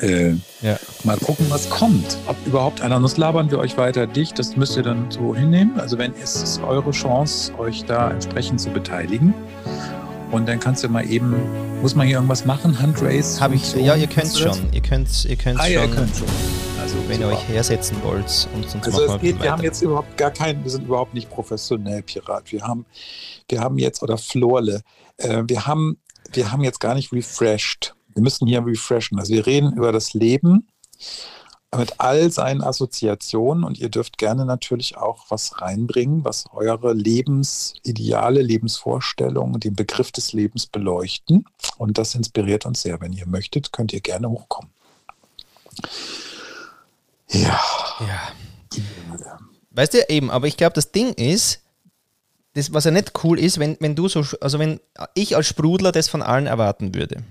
äh, ja. mal gucken, was kommt. Ob überhaupt einer, sonst labern wir euch weiter dicht. Das müsst ihr dann so hinnehmen. Also wenn es ist eure Chance, euch da entsprechend zu beteiligen. Und dann kannst du mal eben, muss man hier irgendwas machen, Handrace? Habe ich, so, ja, ihr könnt schon. Ihr könnt, ihr könnt ah, schon. Ja, ihr könnt schon. Also, wenn super. ihr euch hersetzen wollt und sonst also es geht, wir haben jetzt überhaupt gar keinen, wir sind überhaupt nicht professionell Pirat. Wir haben, wir haben jetzt, oder Florle, äh, wir haben, wir haben jetzt gar nicht refreshed. Wir müssen hier refreshen. Also wir reden über das Leben mit all seinen Assoziationen und ihr dürft gerne natürlich auch was reinbringen, was eure Lebensideale, Lebensvorstellungen, den Begriff des Lebens beleuchten. Und das inspiriert uns sehr. Wenn ihr möchtet, könnt ihr gerne hochkommen. Ja. Ja. Weißt du, eben, aber ich glaube, das Ding ist, das, was ja nicht cool ist, wenn, wenn du so, also wenn ich als Sprudler das von allen erwarten würde.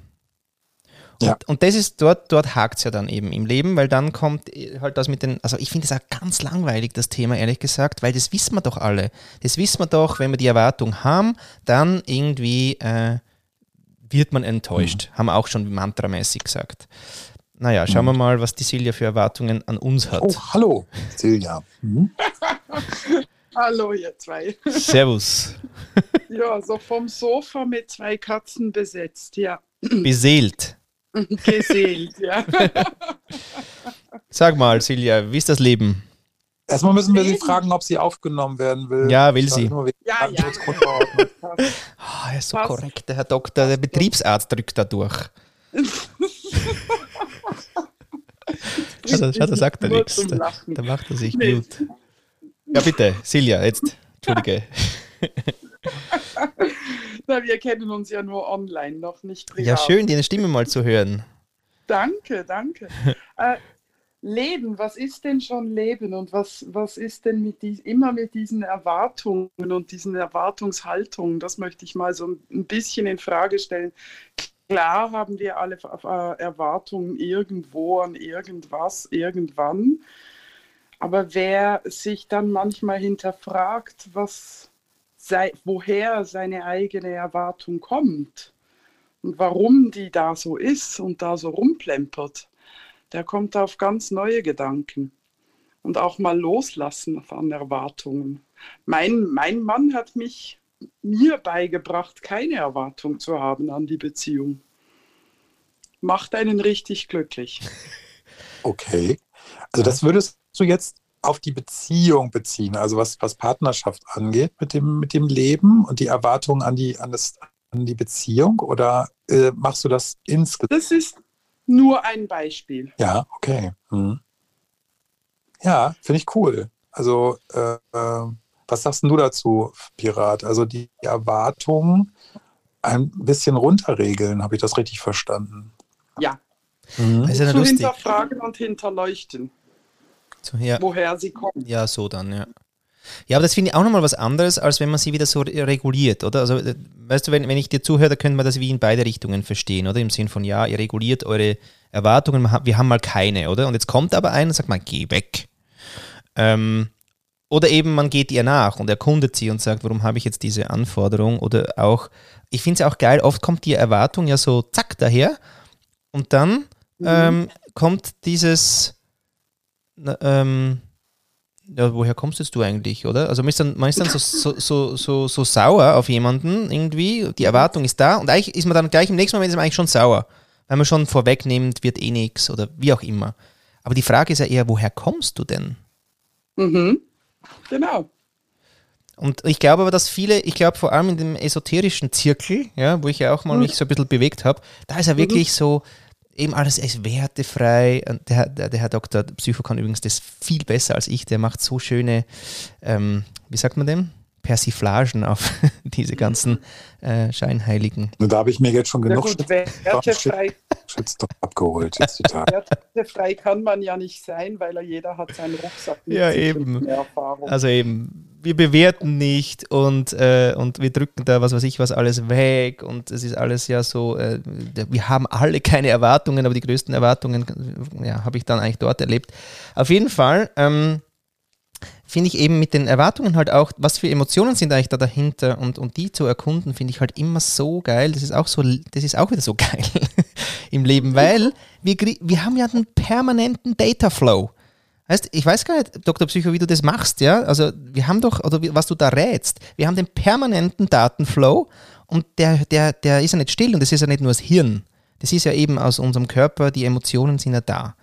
Ja. Und, und, das ist dort, dort hakt es ja dann eben im Leben, weil dann kommt halt das mit den, also ich finde es auch ganz langweilig, das Thema, ehrlich gesagt, weil das wissen wir doch alle. Das wissen wir doch, wenn wir die Erwartung haben, dann irgendwie äh, wird man enttäuscht. Mhm. Haben wir auch schon mantramäßig gesagt. Naja, schauen mhm. wir mal, was die Silja für Erwartungen an uns hat. Oh, hallo, Silja. Mhm. hallo, ihr zwei. Servus. ja, so vom Sofa mit zwei Katzen besetzt, ja. Beseelt. Geseelt, ja. Sag mal, Silja, wie ist das Leben? Erstmal müssen wir sie fragen, ob sie aufgenommen werden will. Ja, will sie. Ja, ja. oh, er ist so Pass. korrekt, der Herr Doktor. Der Betriebsarzt drückt da durch. Schau, schau, da sagt er nichts. Da, da, macht er sich nee. gut. Ja, bitte, Silja, jetzt. Entschuldige. Na, wir kennen uns ja nur online, noch nicht privat. Ja, schön, deine Stimme mal zu hören. Danke, danke. äh, Leben, was ist denn schon Leben und was, was ist denn mit die, immer mit diesen Erwartungen und diesen Erwartungshaltungen? Das möchte ich mal so ein bisschen in Frage stellen. Klar haben wir alle äh, Erwartungen irgendwo an irgendwas, irgendwann. Aber wer sich dann manchmal hinterfragt, was sei, woher seine eigene Erwartung kommt und warum die da so ist und da so rumplempert, der kommt auf ganz neue Gedanken und auch mal loslassen von Erwartungen. Mein, mein Mann hat mich mir beigebracht, keine Erwartung zu haben an die Beziehung. Macht einen richtig glücklich. Okay. Also das würdest du jetzt auf die Beziehung beziehen, also was, was Partnerschaft angeht mit dem, mit dem Leben und die Erwartungen an die, an das, an die Beziehung oder äh, machst du das insgesamt? Das ist nur ein Beispiel. Ja, okay. Hm. Ja, finde ich cool. Also, äh, äh was sagst du dazu, Pirat? Also die Erwartungen ein bisschen runterregeln, habe ich das richtig verstanden? Ja. Mhm. Zu hinterfragen und hinterleuchten. So, ja. woher sie kommen. Ja, so dann, ja. Ja, aber das finde ich auch nochmal was anderes, als wenn man sie wieder so reguliert, oder? Also, äh, weißt du, wenn, wenn ich dir zuhöre, dann könnte man das wie in beide Richtungen verstehen, oder? Im Sinn von, ja, ihr reguliert eure Erwartungen, wir haben mal keine, oder? Und jetzt kommt aber einer und sagt man, geh weg. Ähm, oder eben man geht ihr nach und erkundet sie und sagt, warum habe ich jetzt diese Anforderung? Oder auch, ich finde es auch geil, oft kommt die Erwartung ja so zack daher und dann mhm. ähm, kommt dieses, ähm, ja, woher kommst jetzt du eigentlich, oder? Also man ist dann, man ist dann so, so, so, so, so sauer auf jemanden irgendwie, die Erwartung ist da und eigentlich ist man dann gleich im nächsten Moment ist man eigentlich schon sauer, weil man schon vorwegnimmt, wird eh nichts oder wie auch immer. Aber die Frage ist ja eher, woher kommst du denn? Mhm. Genau. Und ich glaube aber, dass viele, ich glaube vor allem in dem esoterischen Zirkel, ja, wo ich ja auch mal mhm. mich so ein bisschen bewegt habe, da ist er mhm. wirklich so, eben alles ist wertefrei. Und der, der, der Herr Dr. Psycho kann übrigens das viel besser als ich. Der macht so schöne, ähm, wie sagt man dem? Persiflagen auf diese ganzen äh, Scheinheiligen. Da habe ich mir jetzt schon genug gut, wertefrei, Shitstorm abgeholt. Wertefrei kann man ja nicht sein, weil jeder hat seinen Rucksack mit ja, eben. Also eben, wir bewerten nicht und, äh, und wir drücken da was weiß ich was alles weg und es ist alles ja so, äh, wir haben alle keine Erwartungen, aber die größten Erwartungen ja, habe ich dann eigentlich dort erlebt. Auf jeden Fall ähm, finde ich eben mit den Erwartungen halt auch, was für Emotionen sind eigentlich da dahinter und, und die zu erkunden, finde ich halt immer so geil. Das ist auch so, das ist auch wieder so geil im Leben, weil wir, wir haben ja einen permanenten Data Flow. Heißt, ich weiß gar nicht, Dr. Psycho, wie du das machst, ja? Also wir haben doch, oder was du da rätst, wir haben den permanenten Datenflow und der, der, der ist ja nicht still und das ist ja nicht nur das Hirn. Das ist ja eben aus unserem Körper, die Emotionen sind ja da.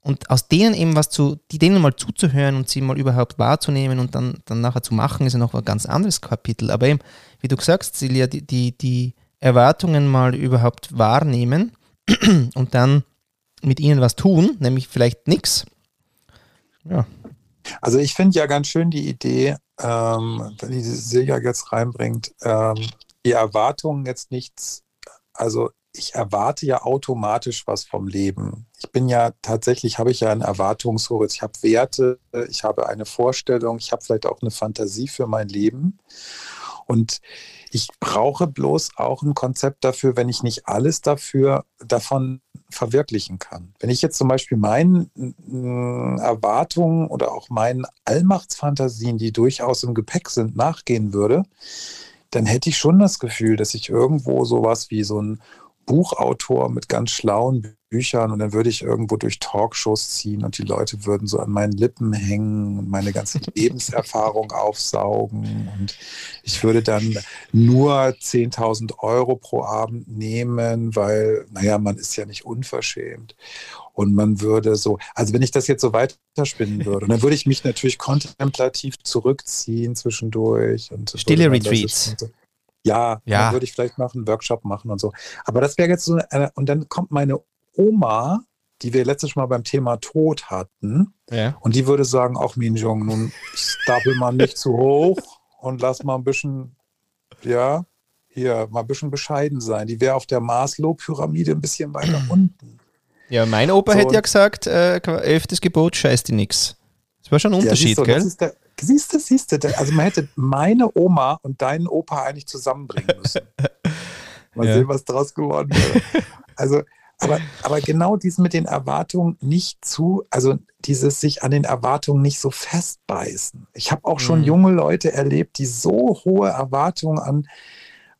Und aus denen eben was zu, die denen mal zuzuhören und sie mal überhaupt wahrzunehmen und dann, dann nachher zu machen, ist ja noch ein ganz anderes Kapitel. Aber eben, wie du gesagt, Silja, die, die, die Erwartungen mal überhaupt wahrnehmen und dann mit ihnen was tun, nämlich vielleicht nichts. Ja. Also ich finde ja ganz schön die Idee, ähm, die Silja jetzt reinbringt, ähm, die Erwartungen jetzt nichts, also ich erwarte ja automatisch was vom Leben. Ich bin ja tatsächlich, habe ich ja einen Erwartungshorizont. Ich habe Werte, ich habe eine Vorstellung, ich habe vielleicht auch eine Fantasie für mein Leben. Und ich brauche bloß auch ein Konzept dafür, wenn ich nicht alles dafür davon verwirklichen kann. Wenn ich jetzt zum Beispiel meinen äh, Erwartungen oder auch meinen Allmachtsfantasien, die durchaus im Gepäck sind, nachgehen würde, dann hätte ich schon das Gefühl, dass ich irgendwo sowas wie so ein Buchautor mit ganz schlauen Büchern und dann würde ich irgendwo durch Talkshows ziehen und die Leute würden so an meinen Lippen hängen und meine ganze Lebenserfahrung aufsaugen und ich würde dann nur 10.000 Euro pro Abend nehmen, weil, naja, man ist ja nicht unverschämt. Und man würde so, also wenn ich das jetzt so weiterspinnen würde, dann würde ich mich natürlich kontemplativ zurückziehen zwischendurch. Und Stille Retreats. Ja, ja. würde ich vielleicht noch einen Workshop machen und so. Aber das wäre jetzt so, eine, und dann kommt meine Oma, die wir letztes Mal beim Thema Tod hatten, ja. und die würde sagen, auch Min Jong, nun stapel mal nicht zu hoch und lass mal ein bisschen, ja, hier mal ein bisschen bescheiden sein. Die wäre auf der Maslow-Pyramide ein bisschen weiter unten. Ja, mein Opa so, hätte ja gesagt, äh, elftes Gebot scheißt die nix. Das war schon ein Unterschied, ja, gell? Der, Siehst du, siehst du, also man hätte meine Oma und deinen Opa eigentlich zusammenbringen müssen. Mal ja. sehen, was draus geworden wäre. Also, aber, aber genau dies mit den Erwartungen nicht zu, also dieses sich an den Erwartungen nicht so festbeißen. Ich habe auch schon mhm. junge Leute erlebt, die so hohe Erwartungen an,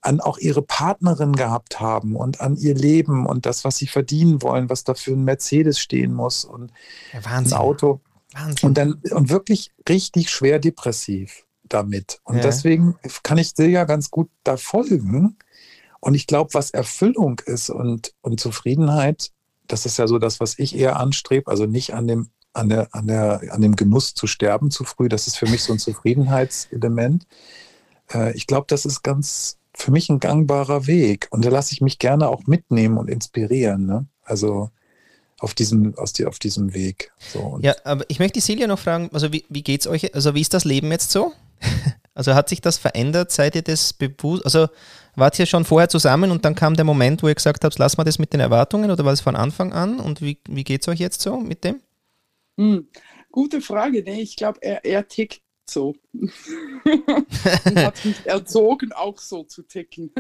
an auch ihre Partnerin gehabt haben und an ihr Leben und das, was sie verdienen wollen, was da für ein Mercedes stehen muss und ja, ein Auto. Wahnsinn. Und dann und wirklich richtig schwer depressiv damit. Und ja. deswegen kann ich dir ja ganz gut da folgen. Und ich glaube, was Erfüllung ist und, und Zufriedenheit, das ist ja so das, was ich eher anstrebe, also nicht an dem, an, der, an, der, an dem Genuss zu sterben zu früh, das ist für mich so ein Zufriedenheitselement. Äh, ich glaube, das ist ganz für mich ein gangbarer Weg. Und da lasse ich mich gerne auch mitnehmen und inspirieren. Ne? Also auf diesem, aus die, auf diesem Weg. So, ja, aber ich möchte die Silja noch fragen, also wie, wie es euch, also wie ist das Leben jetzt so? also hat sich das verändert, seid ihr das bewusst, also wart ihr schon vorher zusammen und dann kam der Moment, wo ihr gesagt habt, lass mal das mit den Erwartungen oder war es von Anfang an und wie, wie geht es euch jetzt so mit dem? Hm, gute Frage, nee, ich glaube, er, er tickt so. und hat mich erzogen, auch so zu ticken.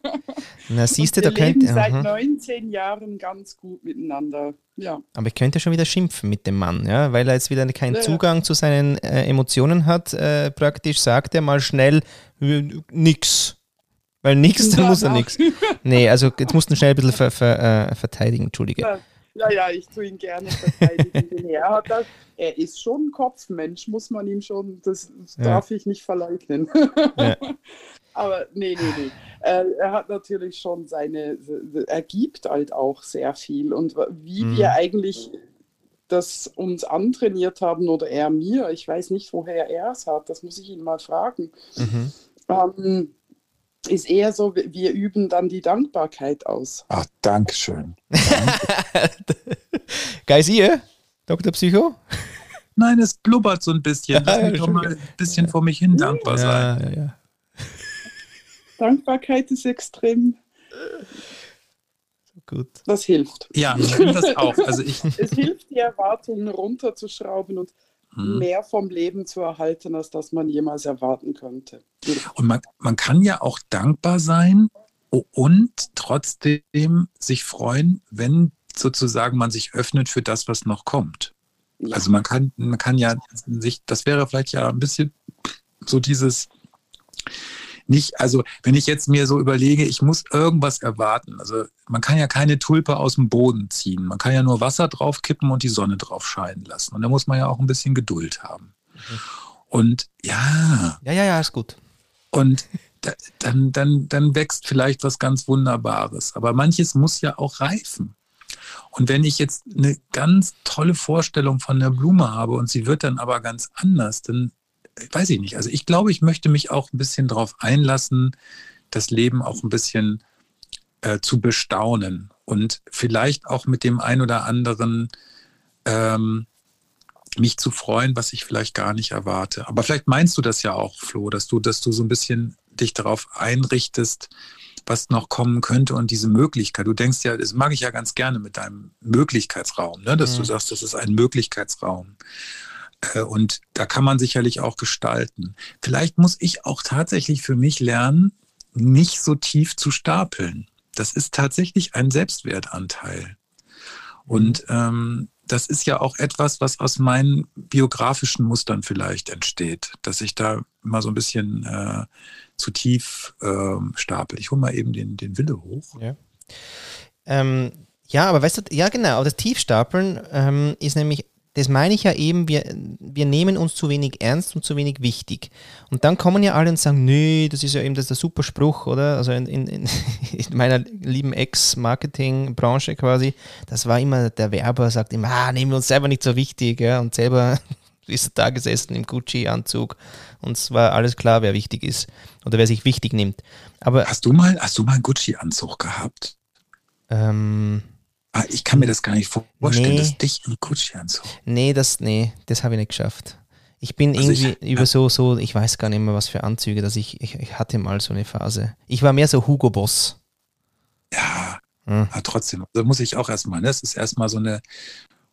Na, siehst du, da könnt ihr. seit 19 Jahren ganz gut miteinander. Ja. Aber ich könnte schon wieder schimpfen mit dem Mann, ja, weil er jetzt wieder keinen ja, Zugang zu seinen äh, Emotionen hat. Äh, praktisch sagt er mal schnell äh, nix. Weil nix, dann muss er nix. Nee, also jetzt musst du schnell ein bisschen ver, ver, äh, verteidigen, Entschuldige. Ja. Ja, ich tue ihn gerne verteidigen. er, hat das, er ist schon ein Kopfmensch, muss man ihm schon, das, ja. darf ich nicht verleugnen. Ja. Aber nee, nee, nee. Er, er, hat natürlich schon seine, er gibt halt auch sehr viel. Und wie mhm. wir eigentlich das uns antrainiert haben oder er mir, ich weiß nicht, woher er es hat, das muss ich ihn mal fragen. Mhm. Ähm, ist eher so, wir üben dann die Dankbarkeit aus. Ach, Dankeschön. Geil, Sie, Dr. Psycho? Nein, es blubbert so ein bisschen. Lass mich doch mal ein bisschen vor mich hin dankbar sein. Ja, ja. Dankbarkeit ist extrem. Gut. Das hilft. Ja, ich finde das auch. Also ich es hilft, die Erwartungen runterzuschrauben und mhm. mehr vom Leben zu erhalten, als das man jemals erwarten könnte. Und man, man kann ja auch dankbar sein und trotzdem sich freuen, wenn sozusagen man sich öffnet für das, was noch kommt. Also man kann, man kann ja sich, das wäre vielleicht ja ein bisschen so dieses nicht, also wenn ich jetzt mir so überlege, ich muss irgendwas erwarten. Also man kann ja keine Tulpe aus dem Boden ziehen. Man kann ja nur Wasser draufkippen und die Sonne drauf scheinen lassen. Und da muss man ja auch ein bisschen Geduld haben. Mhm. Und ja. Ja, ja, ja, ist gut. Und da, dann, dann, dann wächst vielleicht was ganz Wunderbares. Aber manches muss ja auch reifen. Und wenn ich jetzt eine ganz tolle Vorstellung von der Blume habe und sie wird dann aber ganz anders, dann weiß ich nicht. Also ich glaube, ich möchte mich auch ein bisschen darauf einlassen, das Leben auch ein bisschen äh, zu bestaunen und vielleicht auch mit dem ein oder anderen ähm, mich zu freuen, was ich vielleicht gar nicht erwarte. Aber vielleicht meinst du das ja auch, Flo, dass du, dass du so ein bisschen dich darauf einrichtest, was noch kommen könnte und diese Möglichkeit. Du denkst ja, das mag ich ja ganz gerne mit deinem Möglichkeitsraum, ne? dass mhm. du sagst, das ist ein Möglichkeitsraum. Äh, und da kann man sicherlich auch gestalten. Vielleicht muss ich auch tatsächlich für mich lernen, nicht so tief zu stapeln. Das ist tatsächlich ein Selbstwertanteil. Und mhm. ähm, das ist ja auch etwas, was aus meinen biografischen Mustern vielleicht entsteht, dass ich da immer so ein bisschen äh, zu tief äh, stapel. Ich hole mal eben den, den Wille hoch. Ja. Ähm, ja, aber weißt du, ja genau, das Tiefstapeln ähm, ist nämlich das meine ich ja eben, wir, wir nehmen uns zu wenig ernst und zu wenig wichtig. Und dann kommen ja alle und sagen, nö, das ist ja eben das der super Spruch, oder? Also in, in, in meiner lieben Ex-Marketing-Branche quasi, das war immer, der Werber sagt immer, ah, nehmen wir uns selber nicht so wichtig, ja, und selber ist er da gesessen im Gucci-Anzug und es war alles klar, wer wichtig ist oder wer sich wichtig nimmt. Aber hast du mal, hast du mal einen Gucci-Anzug gehabt? Ähm, Ah, ich kann mir das gar nicht vorstellen, nee. dass dich ein Gucci-Anzug. Nee, das, nee, das habe ich nicht geschafft. Ich bin also irgendwie ich, über ja. so, so, ich weiß gar nicht mehr, was für Anzüge, dass ich, ich, ich hatte mal so eine Phase. Ich war mehr so Hugo Boss. Ja, hm. aber trotzdem, da muss ich auch erstmal, ne? das ist erstmal so eine,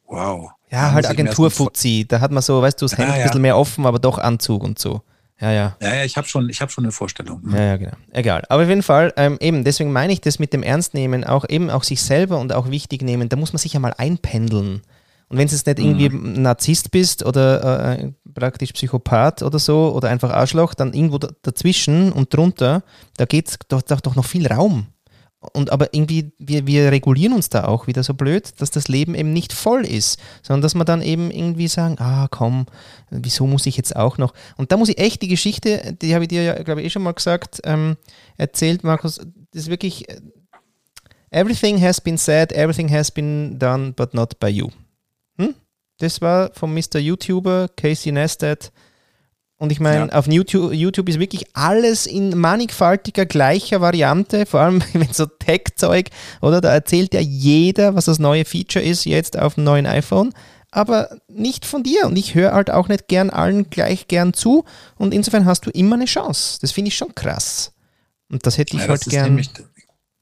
wow. Ja, halt Agenturfuzzi, da hat man so, weißt du, das Hemd ja, ja. ein bisschen mehr offen, aber doch Anzug und so. Ja, ja. Ja, ja, ich habe schon, hab schon eine Vorstellung. Ja, ja, genau. Egal. Aber auf jeden Fall, ähm, eben, deswegen meine ich das mit dem Ernstnehmen, auch eben auch sich selber und auch wichtig nehmen, da muss man sich ja mal einpendeln. Und wenn du jetzt nicht irgendwie mhm. Narzisst bist oder äh, praktisch Psychopath oder so oder einfach Arschloch, dann irgendwo dazwischen und drunter, da geht doch, doch noch viel Raum. Und aber irgendwie, wir, wir regulieren uns da auch wieder so blöd, dass das Leben eben nicht voll ist, sondern dass wir dann eben irgendwie sagen, ah komm, wieso muss ich jetzt auch noch? Und da muss ich echt die Geschichte, die habe ich dir ja, glaube ich, eh schon mal gesagt, ähm, erzählt, Markus, das ist wirklich, äh, everything has been said, everything has been done, but not by you. Hm? Das war vom Mr. YouTuber Casey Neistat und ich meine, ja. auf YouTube, YouTube ist wirklich alles in mannigfaltiger, gleicher Variante, vor allem wenn so Tech-Zeug, oder? Da erzählt ja jeder, was das neue Feature ist jetzt auf dem neuen iPhone, aber nicht von dir. Und ich höre halt auch nicht gern allen gleich gern zu. Und insofern hast du immer eine Chance. Das finde ich schon krass. Und das hätte ich ja, halt gern. Nämlich,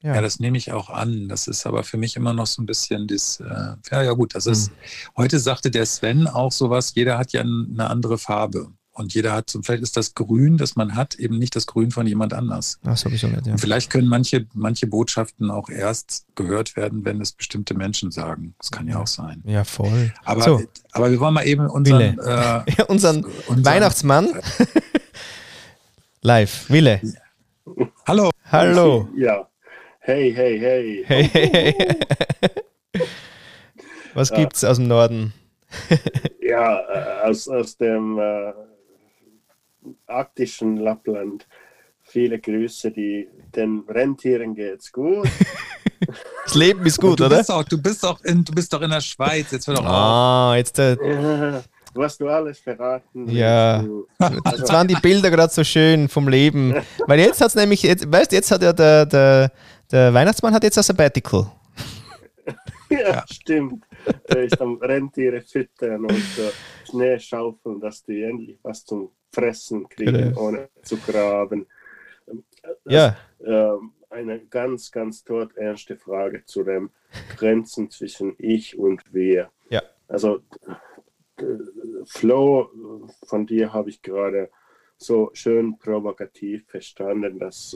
ja. ja. das nehme ich auch an. Das ist aber für mich immer noch so ein bisschen das, äh, ja, ja gut, das ist, hm. heute sagte der Sven auch sowas, jeder hat ja eine andere Farbe. Und jeder hat, so, vielleicht ist das Grün, das man hat, eben nicht das Grün von jemand anders. Ach, sowieso nicht, ja. Und vielleicht können manche, manche Botschaften auch erst gehört werden, wenn es bestimmte Menschen sagen. Das kann ja, auch sein. Ja, voll. Aber, so. aber wir wollen mal eben unseren, äh, unseren, unseren Weihnachtsmann live. Wille. Hallo. Hallo. Ja. Hey, hey, hey. Hey, hey, hey. Was gibt's aus dem Norden? ja, äh, aus, aus dem äh, arktischen Lappland. Viele Grüße, die, den Rentieren geht's gut. Das Leben ist gut, du oder? Bist auch, du, bist auch in, du bist doch in der Schweiz. Jetzt wird doch Ah, oh, jetzt. Äh, was du alles verraten Ja. Also, das waren die Bilder gerade so schön vom Leben. Weil jetzt hat es nämlich, jetzt, weißt jetzt hat ja der, der, der Weihnachtsmann hat jetzt ein Sabbatical. ja, ja, stimmt. Der ist am Rentiere füttern und äh, Schnee schaufeln, dass die endlich was zum Fressen kriegen, genau. ohne zu graben. Das, ja. Äh, eine ganz, ganz todernste Frage zu den Grenzen zwischen ich und wir. Ja. Also, Flow von dir habe ich gerade so schön provokativ verstanden, dass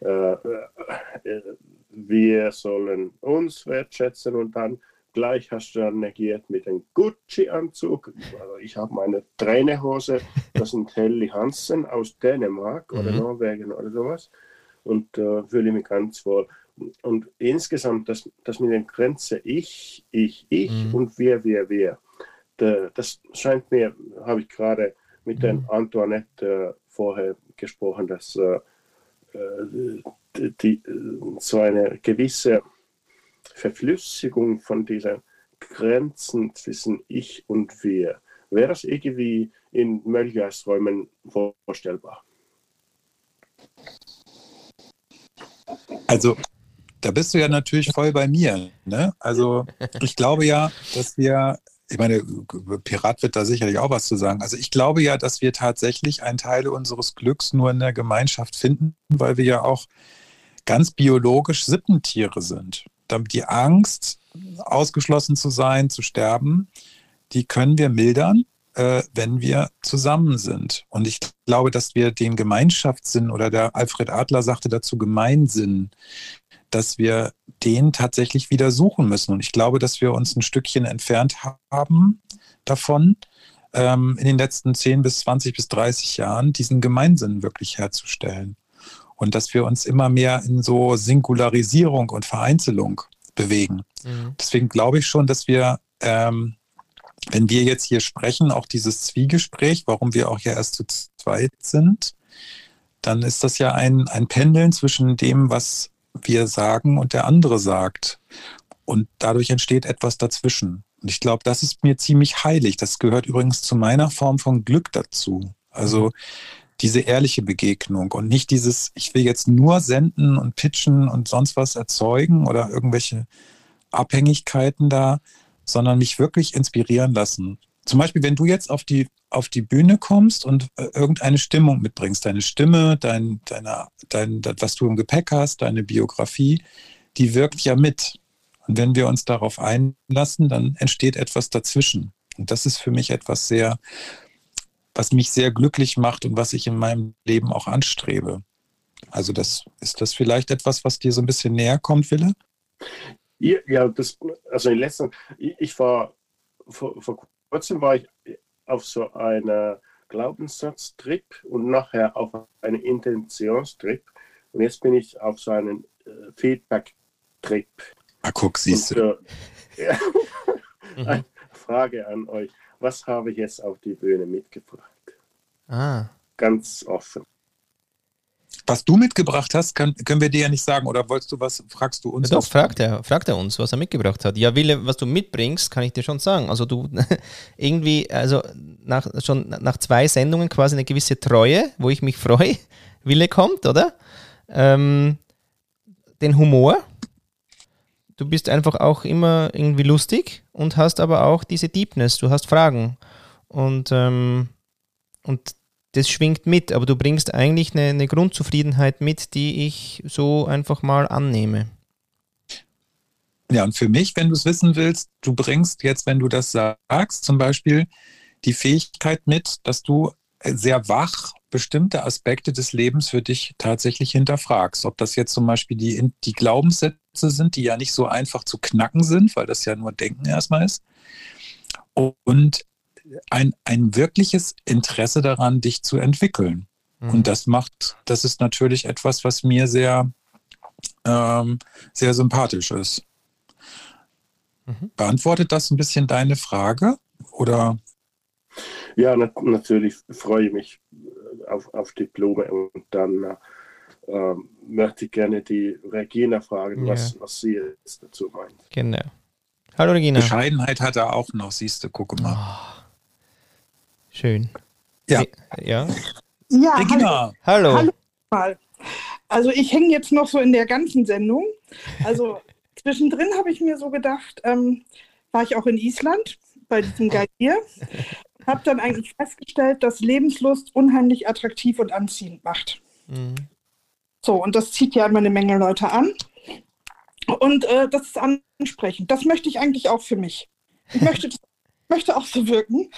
äh, äh, wir sollen uns wertschätzen und dann gleich hast du dann negiert mit einem Gucci-Anzug. Also ich habe meine Trainerhose, das sind Helly Hansen aus Dänemark oder mhm. Norwegen oder sowas. Und äh, fühle mich ganz wohl. Und insgesamt, das, das mit der Grenze ich, ich, ich mhm. und wir, wir, wir, das scheint mir, habe ich gerade mit mhm. der Antoinette äh, vorher gesprochen, dass äh, äh die, so eine gewisse Verflüssigung von diesen Grenzen zwischen ich und wir. Wäre das irgendwie in Möllgeisträumen vorstellbar? Also, da bist du ja natürlich voll bei mir. Ne? Also, ich glaube ja, dass wir, ich meine, Pirat wird da sicherlich auch was zu sagen. Also, ich glaube ja, dass wir tatsächlich einen Teil unseres Glücks nur in der Gemeinschaft finden, weil wir ja auch ganz biologisch Sippentiere sind die Angst, ausgeschlossen zu sein, zu sterben, die können wir mildern, äh, wenn wir zusammen sind. Und ich glaube, dass wir den Gemeinschaftssinn oder der Alfred Adler sagte dazu Gemeinsinn, dass wir den tatsächlich wieder suchen müssen. Und ich glaube, dass wir uns ein Stückchen entfernt haben davon, ähm, in den letzten 10 bis 20 bis 30 Jahren diesen Gemeinsinn wirklich herzustellen und dass wir uns immer mehr in so Singularisierung und Vereinzelung bewegen. Mhm. Deswegen glaube ich schon, dass wir, ähm, wenn wir jetzt hier sprechen, auch dieses Zwiegespräch, warum wir auch ja erst zu zweit sind, dann ist das ja ein, ein Pendeln zwischen dem, was wir sagen und der andere sagt. Und dadurch entsteht etwas dazwischen. Und ich glaube, das ist mir ziemlich heilig. Das gehört übrigens zu meiner Form von Glück dazu. Also diese ehrliche Begegnung und nicht dieses, ich will jetzt nur senden und pitchen und sonst was erzeugen oder irgendwelche Abhängigkeiten da, sondern mich wirklich inspirieren lassen. Zum Beispiel, wenn du jetzt auf die, auf die Bühne kommst und äh, irgendeine Stimmung mitbringst, deine Stimme, dein, deine, dein, was du im Gepäck hast, deine Biografie, die wirkt ja mit. Und wenn wir uns darauf einlassen, dann entsteht etwas dazwischen. Und das ist für mich etwas sehr was mich sehr glücklich macht und was ich in meinem Leben auch anstrebe. Also das ist das vielleicht etwas, was dir so ein bisschen näher kommt, Wille? Ja, das, also in letzter, ich war vor, vor kurzem war ich auf so einer Glaubenssatztrip und nachher auf einen Intentionstrip und jetzt bin ich auf so einen äh, Feedback-Trip. Ah, guck, siehst du. Äh, ja, eine Frage an euch was habe ich jetzt auf die Bühne mitgebracht? Ah. Ganz offen. Was du mitgebracht hast, kann, können wir dir ja nicht sagen. Oder wolltest du was, fragst du uns? Ja, doch, fragt er, fragt er uns, was er mitgebracht hat. Ja, Wille, was du mitbringst, kann ich dir schon sagen. Also du irgendwie, also nach, schon nach zwei Sendungen quasi eine gewisse Treue, wo ich mich freue. Wille kommt, oder? Ähm, den Humor, du bist einfach auch immer irgendwie lustig und hast aber auch diese Deepness, du hast Fragen. Und, ähm, und das schwingt mit, aber du bringst eigentlich eine, eine Grundzufriedenheit mit, die ich so einfach mal annehme. Ja, und für mich, wenn du es wissen willst, du bringst jetzt, wenn du das sagst, zum Beispiel die Fähigkeit mit, dass du sehr wach bestimmte Aspekte des Lebens für dich tatsächlich hinterfragst. Ob das jetzt zum Beispiel die, die Glaubenssätze sind, die ja nicht so einfach zu knacken sind, weil das ja nur Denken erstmal ist. Und ein, ein wirkliches Interesse daran, dich zu entwickeln. Mhm. Und das macht, das ist natürlich etwas, was mir sehr, ähm, sehr sympathisch ist. Mhm. Beantwortet das ein bisschen deine Frage? Oder? Ja, na natürlich freue ich mich auf, auf Diplome und dann äh, möchte ich gerne die Regina fragen, ja. was, was sie jetzt dazu meint. Genau. Hallo Regina. Bescheidenheit hat er auch noch, siehst du, guck mal. Oh. Schön. Ja. Ja. ja Regina. Hallo. hallo. hallo. Also ich hänge jetzt noch so in der ganzen Sendung. Also zwischendrin habe ich mir so gedacht, ähm, war ich auch in Island bei diesem Guide hier habe dann eigentlich festgestellt, dass Lebenslust unheimlich attraktiv und anziehend macht. Mhm. So, und das zieht ja immer eine Menge Leute an. Und äh, das ist ansprechend. Das möchte ich eigentlich auch für mich. Ich möchte, das, möchte auch so wirken.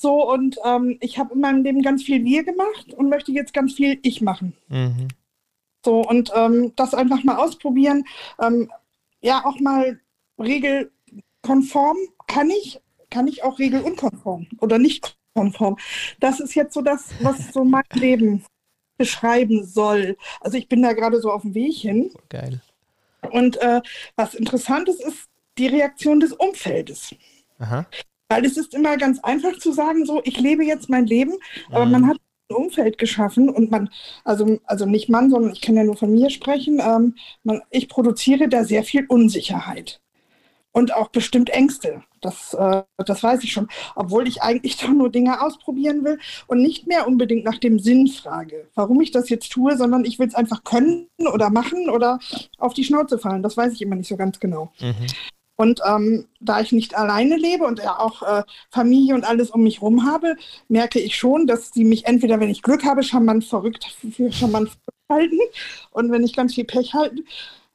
So, und ähm, ich habe in meinem Leben ganz viel Wir gemacht und möchte jetzt ganz viel Ich machen. Mhm. So, und ähm, das einfach mal ausprobieren. Ähm, ja, auch mal regel, regelkonform kann ich, kann ich auch regelunkonform oder nicht konform. Das ist jetzt so das, was so mein Leben beschreiben soll. Also ich bin da gerade so auf dem Weg hin. Geil. Und äh, was interessant ist, ist die Reaktion des Umfeldes. Aha. Weil es ist immer ganz einfach zu sagen, so, ich lebe jetzt mein Leben, aber Mhm. man hat ein Umfeld geschaffen und man, also, also nicht Mann, sondern ich kann ja nur von mir sprechen, ähm, man, ich produziere da sehr viel Unsicherheit und auch bestimmt Ängste. Das, äh, das weiß ich schon. Obwohl ich eigentlich doch nur Dinge ausprobieren will und nicht mehr unbedingt nach dem Sinn frage, warum ich das jetzt tue, sondern ich will es einfach können oder machen oder auf die Schnauze fallen. Das weiß ich immer nicht so ganz genau. Mhm. Und ähm, da ich nicht alleine lebe und ja auch äh, Familie und alles um mich rum habe, merke ich schon, dass sie mich entweder, wenn ich Glück habe, charmant verrückt, für charmant verrückt halten und wenn ich ganz viel Pech halten,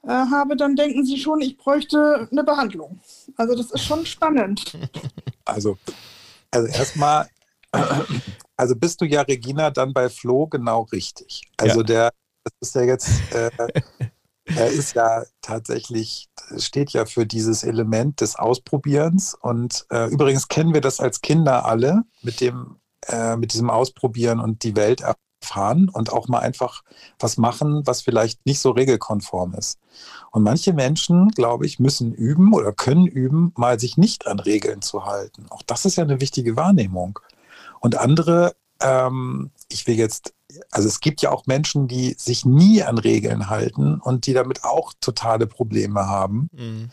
äh, habe, dann denken sie schon, ich bräuchte eine Behandlung. Also das ist schon spannend. Also, also erstmal, also bist du ja Regina dann bei Flo genau richtig. Also Ja. der, das ist ja jetzt, äh, er ist ja tatsächlich, steht ja für dieses Element des Ausprobierens. Und äh, übrigens kennen wir das als Kinder alle mit dem, äh, mit diesem Ausprobieren und die Welt erfahren und auch mal einfach was machen, was vielleicht nicht so regelkonform ist. Und manche Menschen, glaube ich, müssen üben oder können üben, mal sich nicht an Regeln zu halten. Auch das ist ja eine wichtige Wahrnehmung. Und andere, ähm, ich will jetzt, also es gibt ja auch Menschen, die sich nie an Regeln halten und die damit auch totale Probleme haben. Mhm.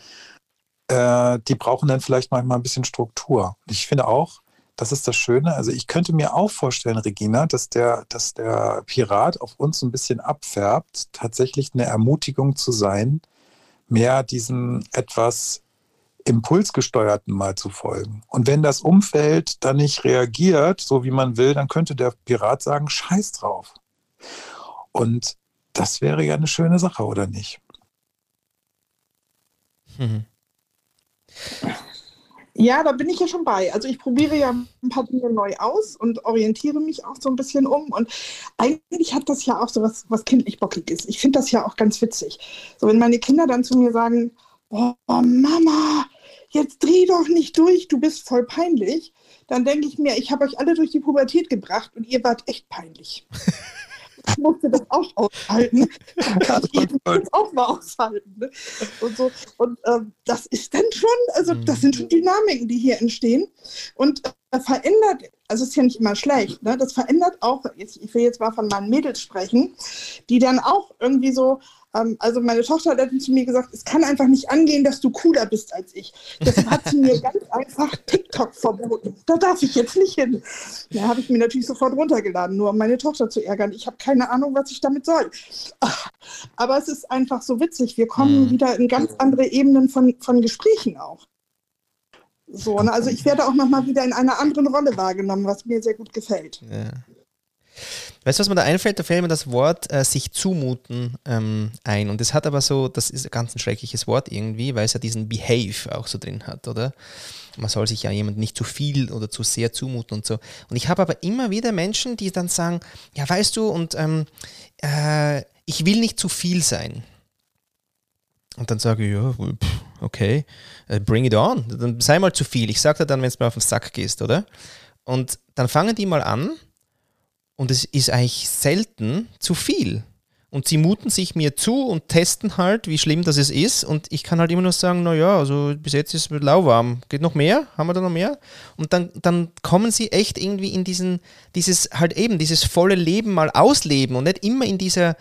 Äh, die brauchen dann vielleicht manchmal ein bisschen Struktur. Und ich finde auch, das ist das Schöne. Also ich könnte mir auch vorstellen, Regina, dass der, dass der Pirat auf uns ein bisschen abfärbt, tatsächlich eine Ermutigung zu sein, mehr diesem etwas impulsgesteuerten mal zu folgen. Und wenn das Umfeld dann nicht reagiert, so wie man will, dann könnte der Pirat sagen, scheiß drauf. Und das wäre ja eine schöne Sache, oder nicht? Mhm. Ja, da bin ich ja schon bei. Also ich probiere ja ein paar Dinge neu aus und orientiere mich auch so ein bisschen um. Und eigentlich hat das ja auch so was, was kindlich Bockiges. Ich finde das ja auch ganz witzig. So, wenn meine Kinder dann zu mir sagen, oh, Mama, jetzt dreh doch nicht durch, du bist voll peinlich, dann denke ich mir, ich habe euch alle durch die Pubertät gebracht und ihr wart echt peinlich. Ich musste das auch aushalten. Ich muss das auch mal aushalten. Ne? Und, so. und ähm, das ist dann schon, also das sind schon Dynamiken, die hier entstehen. Und äh, verändert, also es ist ja nicht immer schlecht, ne? das verändert auch, jetzt, ich will jetzt mal von meinen Mädels sprechen, die dann auch irgendwie so, ähm, also meine Tochter hat zu mir gesagt, es kann einfach nicht angehen, dass du cooler bist als ich. Deshalb hat sie mir ganz einfach TikTok verboten. Da darf ich jetzt nicht hin. Da habe ich mir natürlich sofort runtergeladen, nur um meine Tochter zu ärgern. Ich habe keine Ahnung, was ich damit soll. Aber es ist einfach so witzig. Wir kommen Mhm. wieder in ganz andere Ebenen von, von Gesprächen auch. So, ne? also ich werde auch nochmal wieder in einer anderen Rolle wahrgenommen, was mir sehr gut gefällt. Ja. Weißt du, was mir da einfällt? Da fällt mir das Wort äh, sich zumuten ähm, ein. Und das hat aber so, das ist ein ganz ein schreckliches Wort irgendwie, weil es ja diesen Behave auch so drin hat, oder? Man soll sich ja jemand nicht zu viel oder zu sehr zumuten und so. Und ich habe aber immer wieder Menschen, die dann sagen, ja, weißt du, und ähm, äh, ich will nicht zu viel sein. Und dann sage ich, ja, okay, äh, bring it on. Dann sei mal zu viel. Ich sage dir dann, wenn es mal auf den Sack gehst, oder? Und dann fangen die mal an und es ist eigentlich selten zu viel. Und sie muten sich mir zu und testen halt, wie schlimm das ist. Und ich kann halt immer nur sagen, naja, also bis jetzt ist es lauwarm. Geht noch mehr? Haben wir da noch mehr? Und dann, dann kommen sie echt irgendwie in diesen, dieses halt eben, dieses volle Leben mal ausleben und nicht immer in dieser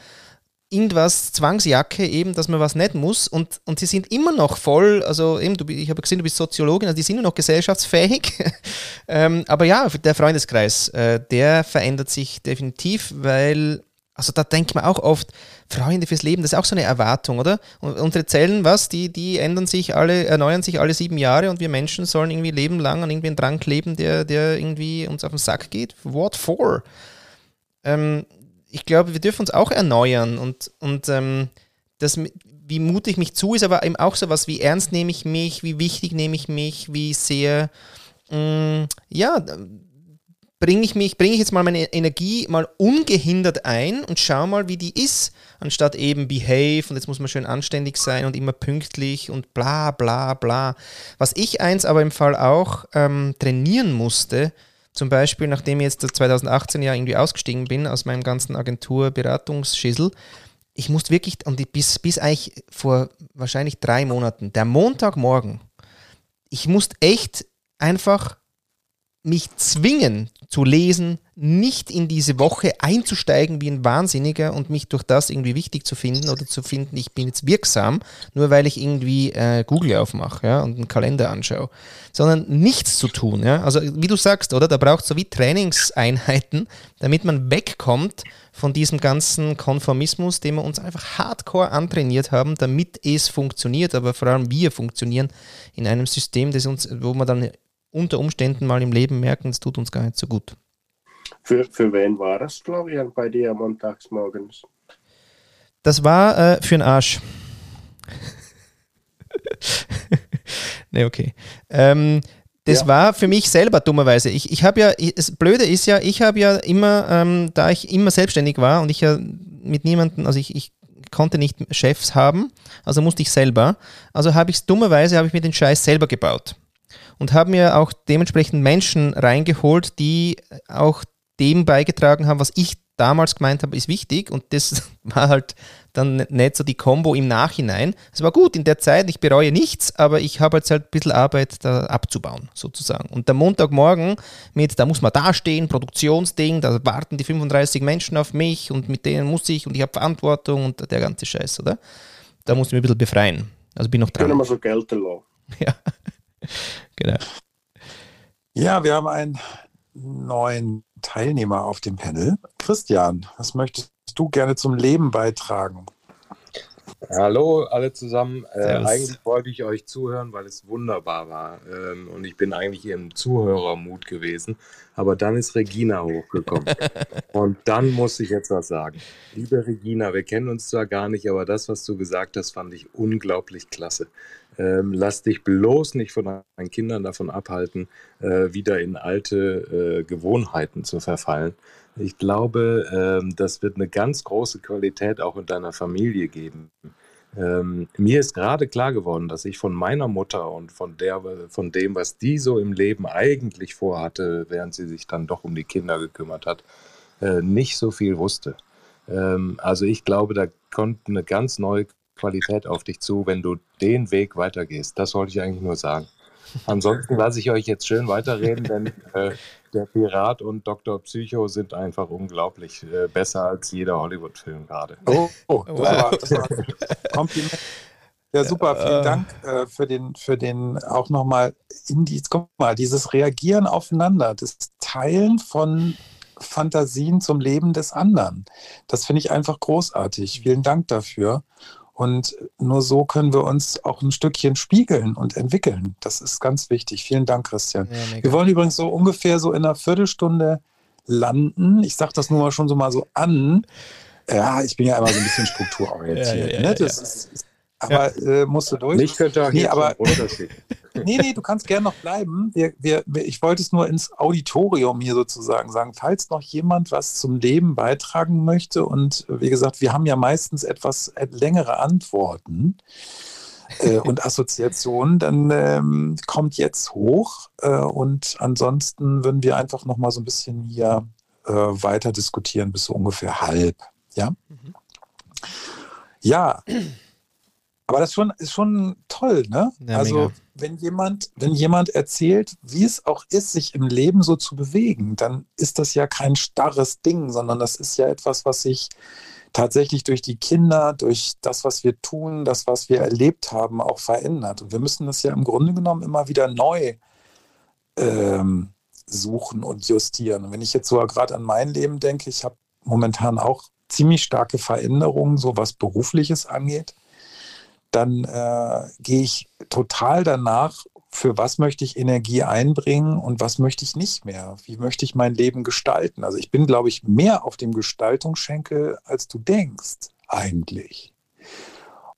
irgendwas Zwangsjacke eben, dass man was nicht muss und, und sie sind immer noch voll, also eben, du, ich habe gesehen, du bist Soziologin, also die sind immer noch gesellschaftsfähig, ähm, aber ja, der Freundeskreis, äh, der verändert sich definitiv, weil, also da denkt man auch oft, Freunde fürs Leben, das ist auch so eine Erwartung, oder? Und unsere Zellen, was, die, die ändern sich alle, erneuern sich alle sieben Jahre und wir Menschen sollen irgendwie leben lang an irgendwie einen Drang kleben, der, der irgendwie uns auf den Sack geht. What for? Ähm, ich glaube, wir dürfen uns auch erneuern und, und ähm, das, wie mutig mich zu, ist aber eben auch so was, wie ernst nehme ich mich, wie wichtig nehme ich mich, wie sehr, mh, ja, bringe ich mich, bringe ich jetzt mal meine Energie mal ungehindert ein und schau mal, wie die ist, anstatt eben behave und jetzt muss man schön anständig sein und immer pünktlich und bla bla bla. Was ich eins aber im Fall auch ähm, trainieren musste, zum Beispiel, nachdem ich jetzt 2018 ja irgendwie ausgestiegen bin aus meinem ganzen Agentur-Beratungsschissel, ich musste wirklich, und bis, bis eigentlich vor wahrscheinlich drei Monaten, der Montagmorgen, ich musste echt einfach mich zwingen zu lesen, nicht in diese Woche einzusteigen wie ein Wahnsinniger und mich durch das irgendwie wichtig zu finden oder zu finden, ich bin jetzt wirksam, nur weil ich irgendwie äh, Google aufmache ja, und einen Kalender anschaue, sondern nichts zu tun. Ja? Also wie du sagst, oder? Da braucht es so wie Trainingseinheiten, damit man wegkommt von diesem ganzen Konformismus, den wir uns einfach hardcore antrainiert haben, damit es funktioniert, aber vor allem wir funktionieren in einem System, das uns, wo man dann unter Umständen mal im Leben merken, es tut uns gar nicht so gut. Für, für wen war das, Florian, bei dir montags morgens? Das war äh, für den Arsch. ne, okay. Ähm, das ja. war für mich selber dummerweise. Ich, ich habe ja, das Blöde ist ja, ich habe ja immer, ähm, da ich immer selbstständig war und ich ja mit niemandem, also ich, ich konnte nicht Chefs haben, also musste ich selber. Also habe ich es dummerweise, habe ich mir den Scheiß selber gebaut und habe mir auch dementsprechend Menschen reingeholt, die auch dem beigetragen haben, was ich damals gemeint habe, ist wichtig und das war halt dann nicht so die Combo im Nachhinein. Es war gut in der Zeit, ich bereue nichts, aber ich habe jetzt halt ein bisschen Arbeit da abzubauen, sozusagen. Und der Montagmorgen mit, da muss man dastehen, Produktionsding, da warten die 35 Menschen auf mich und mit denen muss ich und ich habe Verantwortung und der ganze Scheiß, oder? Da muss ich mich ein bisschen befreien. Also bin noch dran. Können wir so gelten lassen. Ja. genau. Ja, wir haben einen neuen Teilnehmer auf dem Panel. Christian, was möchtest du gerne zum Leben beitragen? Hallo alle zusammen. Äh, eigentlich wollte ich euch zuhören, weil es wunderbar war. Ähm, und ich bin eigentlich im Zuhörermut gewesen. Aber dann ist Regina hochgekommen. und dann muss ich jetzt was sagen. Liebe Regina, wir kennen uns zwar gar nicht, aber das, was du gesagt hast, fand ich unglaublich klasse. Ähm, lass dich bloß nicht von deinen Kindern davon abhalten, äh, wieder in alte äh, Gewohnheiten zu verfallen. Ich glaube, ähm, das wird eine ganz große Qualität auch in deiner Familie geben. Ähm, mir ist gerade klar geworden, dass ich von meiner Mutter und von, der, von dem, was die so im Leben eigentlich vorhatte, während sie sich dann doch um die Kinder gekümmert hat, äh, nicht so viel wusste. Ähm, also ich glaube, da kommt eine ganz neue Qualität auf dich zu, wenn du den Weg weitergehst. Das wollte ich eigentlich nur sagen. Ansonsten lasse ich euch jetzt schön weiterreden, denn äh, der Pirat und Dr. Psycho sind einfach unglaublich äh, besser als jeder Hollywood-Film gerade. Oh, oh das, wow. war, das war Kompliment. Ja, super. Vielen äh. Dank äh, für den, für den auch nochmal in die, guck mal, dieses Reagieren aufeinander, das Teilen von Fantasien zum Leben des anderen. Das finde ich einfach großartig. Vielen Dank dafür. Und nur so können wir uns auch ein Stückchen spiegeln und entwickeln. Das ist ganz wichtig. Vielen Dank, Christian. Ja, wir wollen übrigens so ungefähr so in einer Viertelstunde landen. Ich sage das nur mal schon so mal so an. Ja, ich bin ja immer so ein bisschen strukturorientiert. ja, ja, ne? Das ist, aber äh, musst du durch. Ich könnte auch nee, aber, nee, nee, du kannst gerne noch bleiben. Wir, wir, ich wollte es nur ins Auditorium hier sozusagen sagen. Falls noch jemand was zum Leben beitragen möchte und wie gesagt, wir haben ja meistens etwas längere Antworten äh, und Assoziationen, dann ähm, kommt jetzt hoch äh, und ansonsten würden wir einfach noch mal so ein bisschen hier äh, weiter diskutieren bis so ungefähr halb. Ja. Mhm. Ja, aber das schon, ist schon toll, ne? Ja, also, mega. Wenn jemand, wenn jemand erzählt, wie es auch ist, sich im Leben so zu bewegen, dann ist das ja kein starres Ding, sondern das ist ja etwas, was sich tatsächlich durch die Kinder, durch das, was wir tun, das, was wir erlebt haben, auch verändert. Und wir müssen das ja im Grunde genommen immer wieder neu ähm, suchen und justieren. Und wenn ich jetzt so gerade an mein Leben denke, ich habe momentan auch ziemlich starke Veränderungen, so was berufliches angeht dann äh, gehe ich total danach, für was möchte ich Energie einbringen und was möchte ich nicht mehr? Wie möchte ich mein Leben gestalten? Also ich bin, glaube ich, mehr auf dem Gestaltungsschenkel, als du denkst, eigentlich.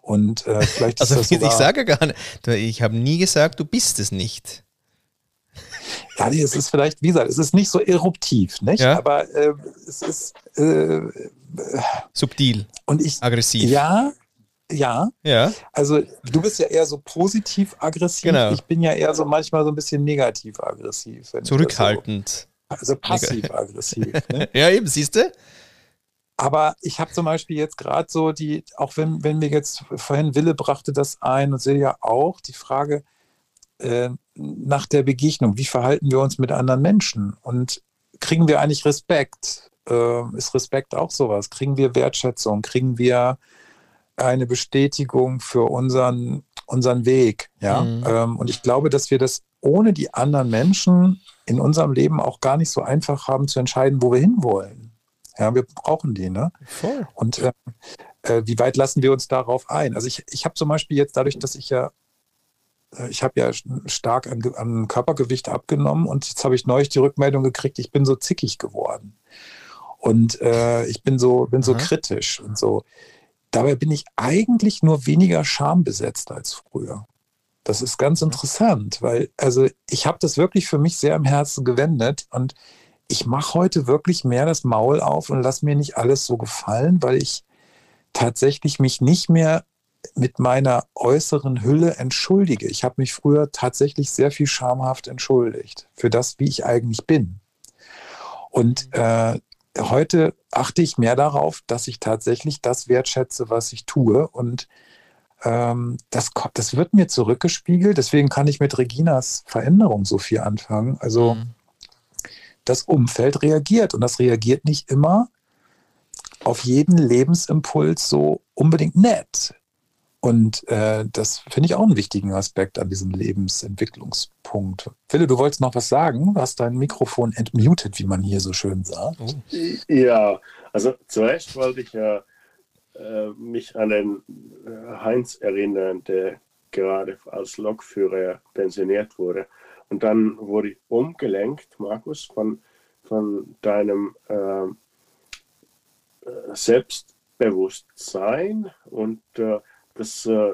Und äh, vielleicht ist also das ich sage gar nicht, ich habe nie gesagt, du bist es nicht. Ja, nee, es ist vielleicht, wie gesagt, es ist nicht so eruptiv, nicht? Ja. Aber äh, es ist äh, Subtil, und ich aggressiv. ja, ja. Ja. Also du bist ja eher so positiv aggressiv. Genau. Ich bin ja eher so manchmal so ein bisschen negativ aggressiv. Zurückhaltend. So, also passiv aggressiv. Ne? Ja, eben, siehst du? Aber ich habe zum Beispiel jetzt gerade so die, auch wenn, wenn mir jetzt vorhin Wille brachte das ein und Silja auch, die Frage äh, nach der Begegnung, wie verhalten wir uns mit anderen Menschen und kriegen wir eigentlich Respekt? Äh, ist Respekt auch sowas? Kriegen wir Wertschätzung? Kriegen wir eine Bestätigung für unseren, unseren Weg? Ja? Mhm. Ähm, und ich glaube, dass wir das ohne die anderen Menschen in unserem Leben auch gar nicht so einfach haben zu entscheiden, wo wir hinwollen. Ja, wir brauchen die, ne? Voll. Und äh, äh, wie weit lassen wir uns darauf ein? Also ich, ich habe zum Beispiel jetzt dadurch, dass ich ja, äh, ich habe ja stark an, an Körpergewicht abgenommen und jetzt habe ich neulich die Rückmeldung gekriegt, ich bin so zickig geworden. Und äh, ich bin so, bin so Aha. kritisch und so. Dabei bin ich eigentlich nur weniger schambesetzt als früher. Das ist ganz interessant, weil also ich habe das wirklich für mich sehr im Herzen gewendet und ich mache heute wirklich mehr das Maul auf und lasse mir nicht alles so gefallen, weil ich tatsächlich mich nicht mehr mit meiner äußeren Hülle entschuldige. Ich habe mich früher tatsächlich sehr viel schamhaft entschuldigt für das, wie ich eigentlich bin. Und äh, heute achte ich mehr darauf, dass ich tatsächlich das wertschätze, was ich tue. Und ähm, das, das wird mir zurückgespiegelt. Deswegen kann ich mit Reginas Veränderung so viel anfangen. Also Mhm. das Umfeld reagiert und das reagiert nicht immer auf jeden Lebensimpuls so unbedingt nett. Und äh, das finde ich auch einen wichtigen Aspekt an diesem Lebensentwicklungspunkt. Wille, du wolltest noch was sagen? Du hast dein Mikrofon entmutet, wie man hier so schön sagt. Oh. Ja, also zuerst wollte ich ja äh, mich an den äh, Heinz erinnern, der gerade als Lokführer pensioniert wurde. Und dann wurde ich umgelenkt, Markus, von, von deinem äh, äh, Selbstbewusstsein. Und äh, das äh,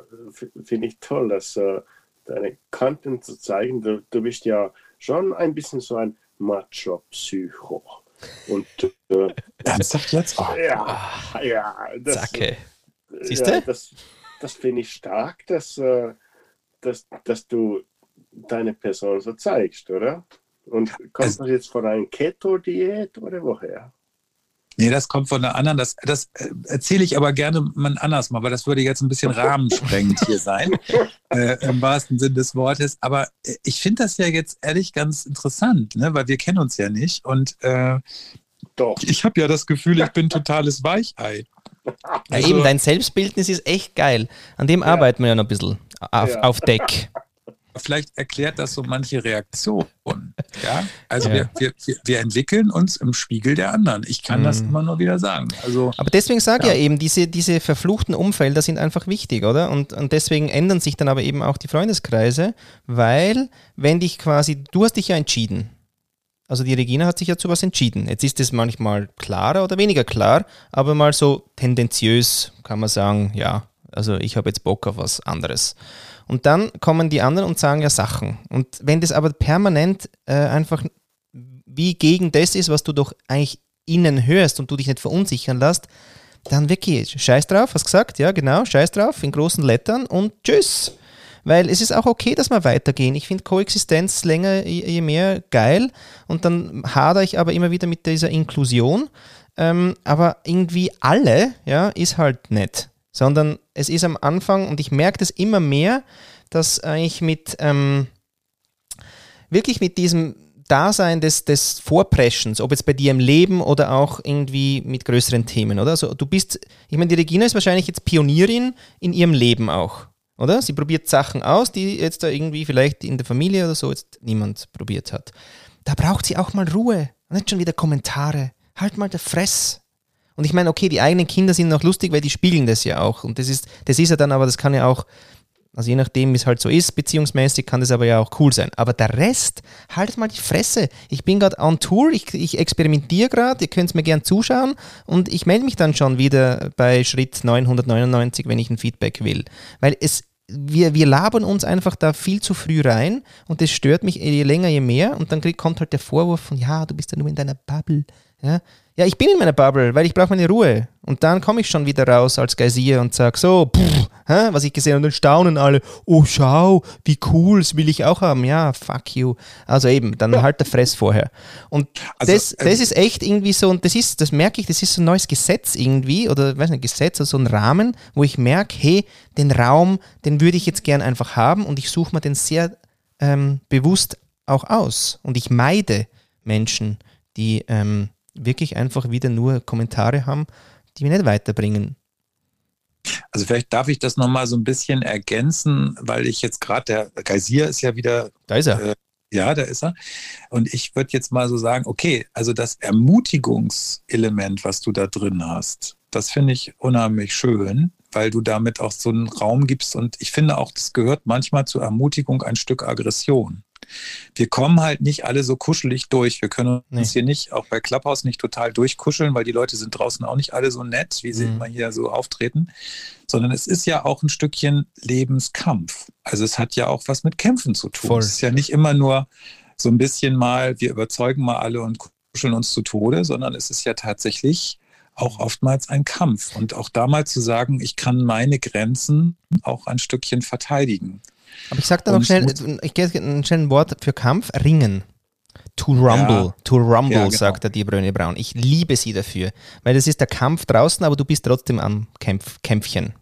finde ich toll, dass äh, deine Kanten zu zeigen. Du, du bist ja schon ein bisschen so ein Macho-Psycho. Und äh, Ernsthaft jetzt? Oh, ja, ja, das, Zacke. ja, Siehste? das, das finde ich stark, dass, äh, dass, dass du deine Person so zeigst, oder? Und kommt Also- das jetzt von einer Keto-Diät oder woher? Nee, das kommt von der anderen. Das, das äh, erzähle ich aber gerne mal anders mal, weil das würde jetzt ein bisschen rahmensprengend hier sein, äh, im wahrsten Sinn des Wortes. Aber äh, ich finde das ja jetzt ehrlich ganz interessant, ne? weil wir kennen uns ja nicht. Und äh, Doch. ich habe ja das Gefühl, ich bin totales Weichei. Ja, Also- eben, dein Selbstbildnis ist echt geil. An dem arbeiten wir ja noch ein bisschen auf, Ja. auf Deck. vielleicht erklärt das so manche Reaktionen. Ja? Also Ja. Wir, wir, wir, entwickeln uns im Spiegel der anderen. Ich kann das Mhm. immer nur wieder sagen. Also Aber deswegen sage ich Ja. ja eben, diese, diese verfluchten Umfelder sind einfach wichtig, oder? Und, und deswegen ändern sich dann aber eben auch die Freundeskreise, weil, wenn dich quasi, du hast dich ja entschieden. Also die Regina hat sich ja zu was entschieden. Jetzt ist es manchmal klarer oder weniger klar, aber mal so tendenziös kann man sagen, ja, also ich habe jetzt Bock auf was anderes. Und dann kommen die anderen und sagen ja Sachen. Und wenn das aber permanent äh, einfach wie gegen das ist, was du doch eigentlich innen hörst und du dich nicht verunsichern lässt, dann wirklich, scheiß drauf, hast gesagt, ja genau, scheiß drauf, in großen Lettern und tschüss. Weil es ist auch okay, dass wir weitergehen. Ich finde Koexistenz länger, je mehr geil und dann hadere ich aber immer wieder mit dieser Inklusion. Ähm, aber irgendwie alle, ja, ist halt nicht. Sondern es ist am Anfang, und ich merke das immer mehr, dass ich mit ähm, wirklich mit diesem Dasein des, des Vorpreschens, ob jetzt bei dir im Leben oder auch irgendwie mit größeren Themen, oder? Also du bist, ich meine, die Regina ist wahrscheinlich jetzt Pionierin in ihrem Leben auch, oder? Sie probiert Sachen aus, die jetzt da irgendwie vielleicht in der Familie oder so jetzt niemand probiert hat. Da braucht sie auch mal Ruhe, nicht schon wieder Kommentare. Halt mal der Fress. Und ich meine, okay, die eigenen Kinder sind noch lustig, weil die spiegeln das ja auch. Und das ist, das ist ja dann aber, das kann ja auch, also je nachdem, wie es halt so ist, beziehungsmäßig, kann das aber ja auch cool sein. Aber der Rest, haltet mal die Fresse. Ich bin gerade on Tour, ich, ich experimentiere gerade, ihr könnt mir gern zuschauen und ich melde mich dann schon wieder bei Schritt 999, wenn ich ein Feedback will. Weil es, wir, wir labern uns einfach da viel zu früh rein und das stört mich je länger, je mehr. Und dann kommt halt der Vorwurf von, ja, du bist ja nur in deiner Bubble. Ja, ja ich bin in meiner Bubble, weil ich brauche meine Ruhe. Und dann komme ich schon wieder raus als Geysir und sage so, pff, hä, was ich gesehen habe. Und dann staunen alle, oh schau, wie cool, das will ich auch haben. Ja, fuck you. Also eben, dann halt der Fress vorher. Und also, das, das ähm, ist echt irgendwie so, und das ist, das merke ich, das ist so ein neues Gesetz irgendwie, oder weiß nicht, Gesetz, also so ein Rahmen, wo ich merke, hey, den Raum, den würde ich jetzt gern einfach haben und ich suche mir den sehr ähm, bewusst auch aus. Und ich meide Menschen, die ähm, wirklich einfach wieder nur Kommentare haben, die mich nicht weiterbringen. Also vielleicht darf ich das nochmal so ein bisschen ergänzen, weil ich jetzt gerade, der Geysir ist ja wieder. Da ist er. Äh, ja, da ist er. Und ich würde jetzt mal so sagen, okay, also das Ermutigungselement, was du da drin hast, das finde ich unheimlich schön, weil du damit auch so einen Raum gibst. Und ich finde auch, das gehört manchmal zur Ermutigung ein Stück Aggression wir kommen halt nicht alle so kuschelig durch. Wir können nee. uns hier nicht, auch bei Clubhouse, nicht total durchkuscheln, weil die Leute sind draußen auch nicht alle so nett, wie sie mhm. immer hier so auftreten, sondern es ist ja auch ein Stückchen Lebenskampf. Also es hat ja auch was mit Kämpfen zu tun. Voll. Es ist ja nicht immer nur so ein bisschen mal, wir überzeugen mal alle und kuscheln uns zu Tode, sondern es ist ja tatsächlich auch oftmals ein Kampf. Und auch da mal zu sagen, ich kann meine Grenzen auch ein Stückchen verteidigen. Aber ich sage da noch schnell, ich gehe ein schnelles Wort für Kampf, Ringen. To rumble, ja. to rumble, ja, genau. sagt der die Bröne Braun. Ich liebe sie dafür, weil das ist der Kampf draußen, aber du bist trotzdem am Kämpf, Kämpfchen.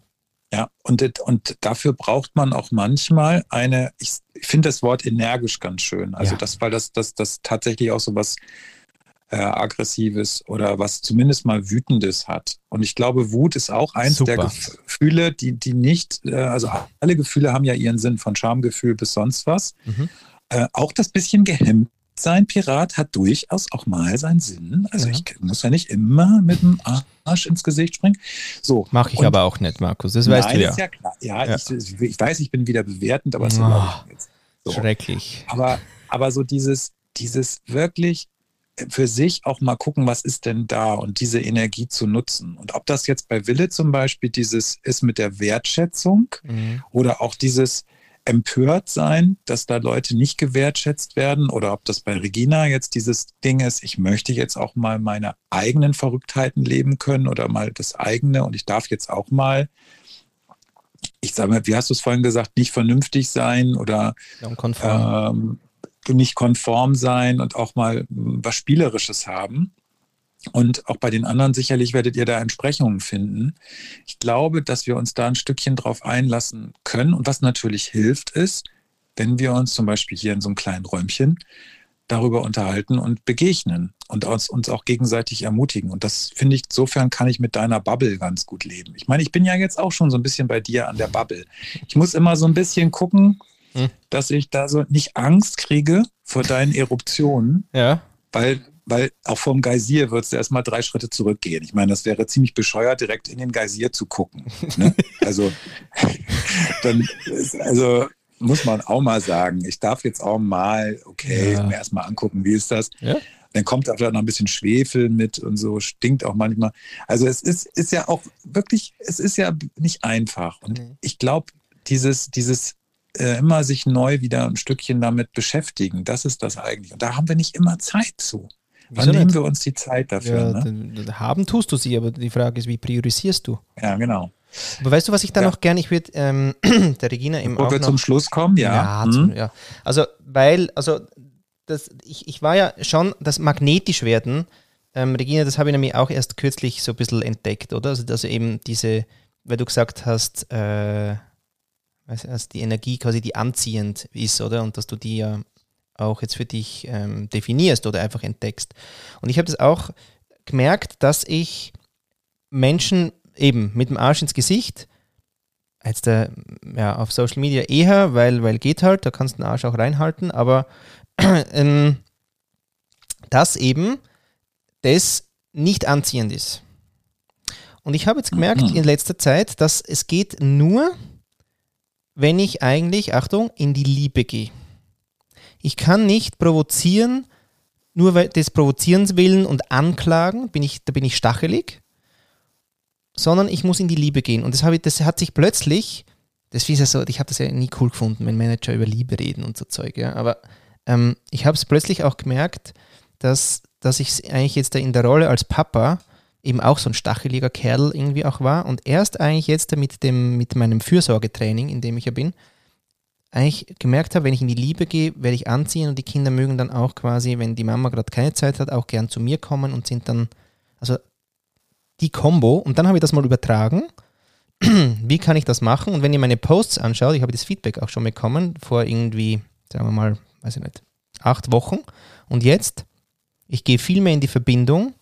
Ja, und, und dafür braucht man auch manchmal eine, ich, ich finde das Wort energisch ganz schön. Also ja. das, weil das, das, das tatsächlich auch so was äh, Aggressives oder was zumindest mal Wütendes hat. Und ich glaube, Wut ist auch eins Super. der Gefühle, die, die nicht, äh, also alle Gefühle haben ja ihren Sinn, von Schamgefühl bis sonst was. Mhm. Äh, auch das bisschen gehemmt sein Pirat hat durchaus auch mal seinen Sinn. Also ja. ich muss ja nicht immer mit dem Arsch ins Gesicht springen. So. Mache ich aber auch nicht, Markus. Das weißt nein, du ja. ja, ja, ja. Ich, ich, weiß, ich bin wieder bewertend, aber es oh, so. Schrecklich. Aber, aber so dieses, dieses wirklich für sich auch mal gucken, was ist denn da und diese Energie zu nutzen. Und ob das jetzt bei Wille zum Beispiel dieses ist mit der Wertschätzung mhm. oder auch dieses empört sein, dass da Leute nicht gewertschätzt werden oder ob das bei Regina jetzt dieses Ding ist, ich möchte jetzt auch mal meine eigenen Verrücktheiten leben können oder mal das eigene und ich darf jetzt auch mal ich sage mal, wie hast du es vorhin gesagt, nicht vernünftig sein oder ähm, nicht konform sein und auch mal was Spielerisches haben. Und auch bei den anderen sicherlich werdet ihr da Entsprechungen finden. Ich glaube, dass wir uns da ein Stückchen drauf einlassen können. Und was natürlich hilft, ist, wenn wir uns zum Beispiel hier in so einem kleinen Räumchen darüber unterhalten und begegnen und uns, uns auch gegenseitig ermutigen. Und das finde ich, insofern kann ich mit deiner Bubble ganz gut leben. Ich meine, ich bin ja jetzt auch schon so ein bisschen bei dir an der Bubble. Ich muss immer so ein bisschen gucken, hm. dass ich da so nicht Angst kriege vor deinen Eruptionen. Ja. Weil, weil auch vom Geysir würdest du erstmal drei Schritte zurückgehen. Ich meine, das wäre ziemlich bescheuert, direkt in den Geysir zu gucken. Ne? Also, dann, also muss man auch mal sagen, ich darf jetzt auch mal, okay, ja. mir erstmal angucken, wie ist das? Ja. Dann kommt da vielleicht noch ein bisschen Schwefel mit und so, stinkt auch manchmal. Also es ist, ist ja auch wirklich, es ist ja nicht einfach. Und mhm. ich glaube, dieses, dieses immer sich neu wieder ein Stückchen damit beschäftigen. Das ist das eigentlich. Und da haben wir nicht immer Zeit zu. Wann Wieso nehmen nicht? wir uns die Zeit dafür? Ja, ne? Haben tust du sie, aber die Frage ist, wie priorisierst du? Ja, genau. Aber weißt du, was ich da ja. noch gerne, ich würde ähm, der Regina im Bevor wir noch, zum Schluss kommen, ja. Ja, mhm. zum, ja. Also, weil, also, das, ich, ich war ja schon, das magnetisch werden, ähm, Regina, das habe ich nämlich auch erst kürzlich so ein bisschen entdeckt, oder? Also, also eben diese, weil du gesagt hast, äh, dass die Energie quasi die anziehend ist, oder? Und dass du die ja auch jetzt für dich ähm, definierst oder einfach entdeckst. Und ich habe das auch gemerkt, dass ich Menschen eben mit dem Arsch ins Gesicht, jetzt äh, ja, auf Social Media eher, weil, weil geht halt, da kannst du den Arsch auch reinhalten, aber ähm, dass eben das nicht anziehend ist. Und ich habe jetzt gemerkt mhm. in letzter Zeit, dass es geht nur, wenn ich eigentlich, Achtung, in die Liebe gehe. Ich kann nicht provozieren, nur des Provozierens willen und anklagen, bin ich, da bin ich stachelig, sondern ich muss in die Liebe gehen. Und das, ich, das hat sich plötzlich das ist ja so, ich habe das ja nie cool gefunden, wenn Manager über Liebe reden und so Zeug, ja. Aber ähm, ich habe es plötzlich auch gemerkt, dass, dass ich eigentlich jetzt da in der Rolle als Papa eben auch so ein stacheliger Kerl irgendwie auch war und erst eigentlich jetzt mit dem, mit meinem Fürsorgetraining, in dem ich ja bin, eigentlich gemerkt habe, wenn ich in die Liebe gehe, werde ich anziehen und die Kinder mögen dann auch quasi, wenn die Mama gerade keine Zeit hat, auch gern zu mir kommen und sind dann, also die Combo. Und dann habe ich das mal übertragen. Wie kann ich das machen? Und wenn ihr meine Posts anschaut, ich habe das Feedback auch schon bekommen, vor irgendwie, sagen wir mal, weiß ich nicht, acht Wochen. Und jetzt, ich gehe viel mehr in die Verbindung.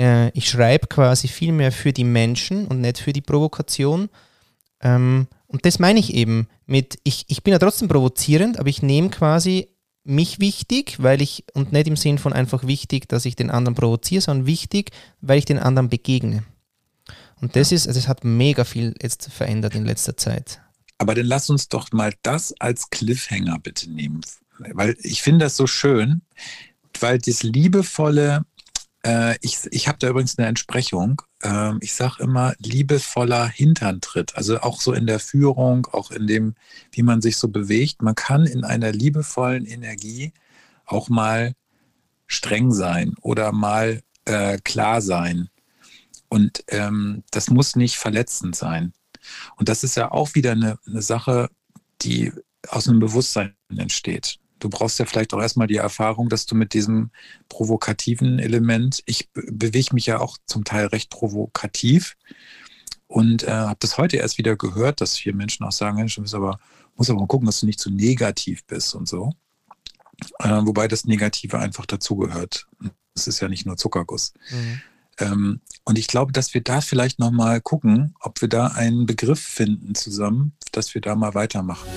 Äh, ich schreibe quasi viel mehr für die Menschen und nicht für die Provokation. Ähm, und das meine ich eben mit, ich, ich bin ja trotzdem provozierend, aber ich nehme quasi mich wichtig, weil ich, und nicht im Sinn von einfach wichtig, dass ich den anderen provoziere, sondern wichtig, weil ich den anderen begegne. Und das ist, also es hat mega viel jetzt verändert in letzter Zeit. Aber dann lass uns doch mal das als Cliffhanger bitte nehmen. Weil ich finde das so schön, weil das liebevolle, äh, ich, ich habe da übrigens eine Entsprechung. Äh, ich sage immer liebevoller Hinterntritt. Also auch so in der Führung, auch in dem, wie man sich so bewegt. Man kann in einer liebevollen Energie auch mal streng sein oder mal äh, klar sein. Und ähm, das muss nicht verletzend sein. Und das ist ja auch wieder eine, eine Sache, die aus einem Bewusstsein entsteht du brauchst ja vielleicht auch erstmal die Erfahrung, dass du mit diesem provokativen Element, ich bewege mich ja auch zum Teil recht provokativ und äh, habe das heute erst wieder gehört, dass viele Menschen auch sagen, Mensch, du musst aber, musst aber mal gucken, dass du nicht zu negativ bist und so. Äh, wobei das Negative einfach dazugehört. Das ist ja nicht nur Zuckerguss. Mhm. Ähm, und ich glaube, dass wir da vielleicht nochmal gucken, ob wir da einen Begriff finden zusammen, dass wir da mal weitermachen.